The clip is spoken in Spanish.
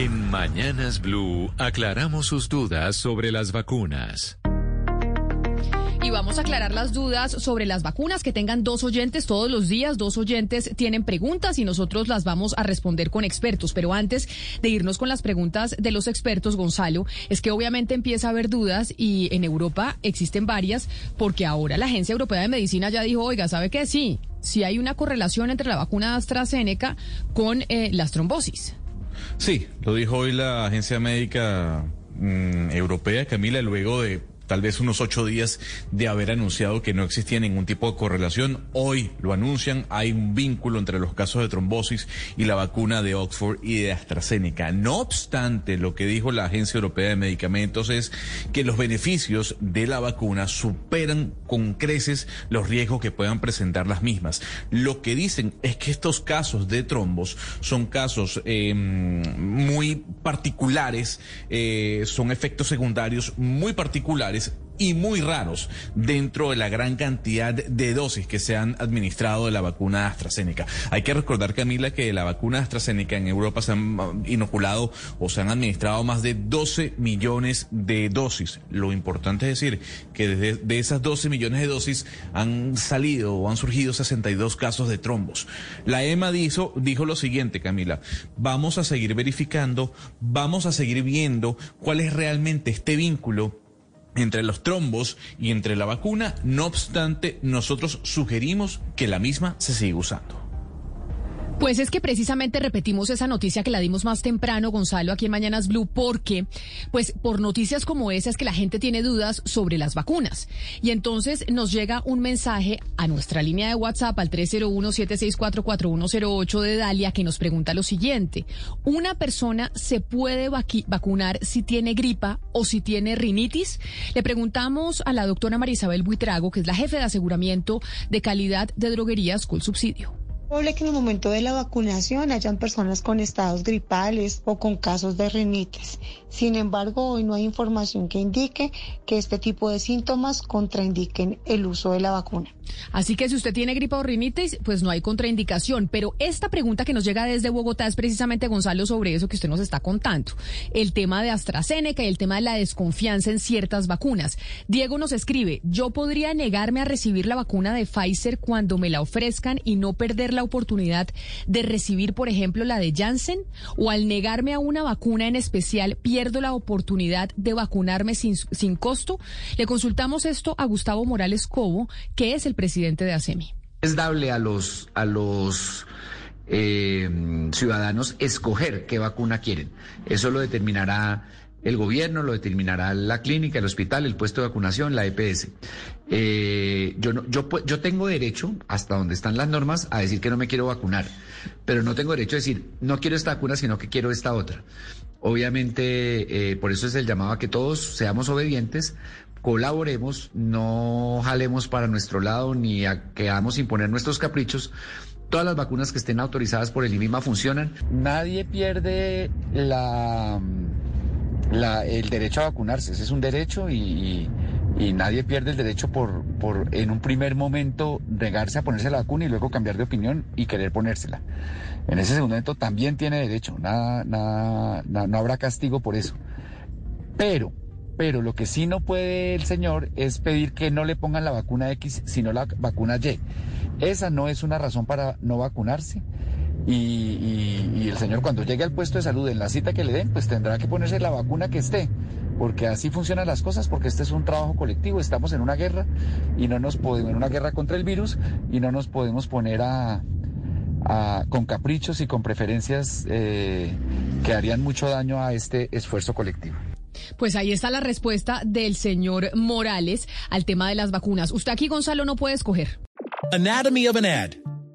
En Mañanas Blue aclaramos sus dudas sobre las vacunas. Y vamos a aclarar las dudas sobre las vacunas que tengan dos oyentes todos los días. Dos oyentes tienen preguntas y nosotros las vamos a responder con expertos. Pero antes de irnos con las preguntas de los expertos, Gonzalo, es que obviamente empieza a haber dudas y en Europa existen varias porque ahora la Agencia Europea de Medicina ya dijo, oiga, ¿sabe qué? Sí, sí hay una correlación entre la vacuna AstraZeneca con eh, las trombosis. Sí, lo dijo hoy la Agencia Médica mm, Europea, Camila, luego de tal vez unos ocho días de haber anunciado que no existía ningún tipo de correlación. Hoy lo anuncian, hay un vínculo entre los casos de trombosis y la vacuna de Oxford y de AstraZeneca. No obstante, lo que dijo la Agencia Europea de Medicamentos es que los beneficios de la vacuna superan con creces los riesgos que puedan presentar las mismas. Lo que dicen es que estos casos de trombos son casos eh, muy particulares, eh, son efectos secundarios muy particulares y muy raros dentro de la gran cantidad de dosis que se han administrado de la vacuna AstraZeneca. Hay que recordar, Camila, que la vacuna AstraZeneca en Europa se han uh, inoculado o se han administrado más de 12 millones de dosis. Lo importante es decir que desde de esas 12 millones de dosis han salido o han surgido 62 casos de trombos. La EMA dijo, dijo lo siguiente, Camila, vamos a seguir verificando, vamos a seguir viendo cuál es realmente este vínculo entre los trombos y entre la vacuna. No obstante, nosotros sugerimos que la misma se siga usando. Pues es que precisamente repetimos esa noticia que la dimos más temprano, Gonzalo, aquí en Mañanas Blue, porque, pues, por noticias como esa es que la gente tiene dudas sobre las vacunas. Y entonces nos llega un mensaje a nuestra línea de WhatsApp al 301-764-4108 de Dalia que nos pregunta lo siguiente. ¿Una persona se puede vacunar si tiene gripa o si tiene rinitis? Le preguntamos a la doctora Marisabel Buitrago, que es la jefe de aseguramiento de calidad de droguerías con subsidio probable que en el momento de la vacunación hayan personas con estados gripales o con casos de rinitis. Sin embargo, hoy no hay información que indique que este tipo de síntomas contraindiquen el uso de la vacuna. Así que si usted tiene gripa o rinitis, pues no hay contraindicación. Pero esta pregunta que nos llega desde Bogotá es precisamente, Gonzalo, sobre eso que usted nos está contando. El tema de AstraZeneca y el tema de la desconfianza en ciertas vacunas. Diego nos escribe, yo podría negarme a recibir la vacuna de Pfizer cuando me la ofrezcan y no perder la oportunidad de recibir, por ejemplo, la de Janssen, o al negarme a una vacuna en especial, pierdo la oportunidad de vacunarme sin, sin costo. Le consultamos esto a Gustavo Morales Cobo, que es el presidente de ASEMI. Es dable a los, a los eh, ciudadanos escoger qué vacuna quieren. Eso lo determinará el gobierno, lo determinará la clínica, el hospital, el puesto de vacunación, la EPS. Eh, yo, no, yo, yo tengo derecho, hasta donde están las normas, a decir que no me quiero vacunar, pero no tengo derecho a decir no quiero esta vacuna, sino que quiero esta otra. Obviamente, eh, por eso es el llamado a que todos seamos obedientes, colaboremos, no jalemos para nuestro lado ni a que hagamos imponer nuestros caprichos. Todas las vacunas que estén autorizadas por el INVIMA funcionan. Nadie pierde la, la, el derecho a vacunarse. Ese es un derecho y, nadie pierde el derecho por, por en un primer momento negarse a ponerse la vacuna y luego cambiar de opinión y querer ponérsela. En ese segundo momento también tiene derecho. Nada, nada, no habrá castigo por eso. Pero pero lo que sí no puede el señor es pedir que no le pongan la vacuna X, sino la vacuna Y. Esa no es una razón para no vacunarse. Y, el señor cuando llegue al puesto de salud en la cita que le den, pues tendrá que ponerse la vacuna que esté, porque así funcionan las cosas, porque este es un trabajo colectivo, estamos en una guerra y no nos podemos, en una guerra contra el virus y no nos podemos poner a, con caprichos y con preferencias eh, que harían mucho daño a este esfuerzo colectivo. Pues ahí está la respuesta del señor Morales al tema de las vacunas. Usted aquí, Gonzalo, no puede escoger. Anatomy of an ad.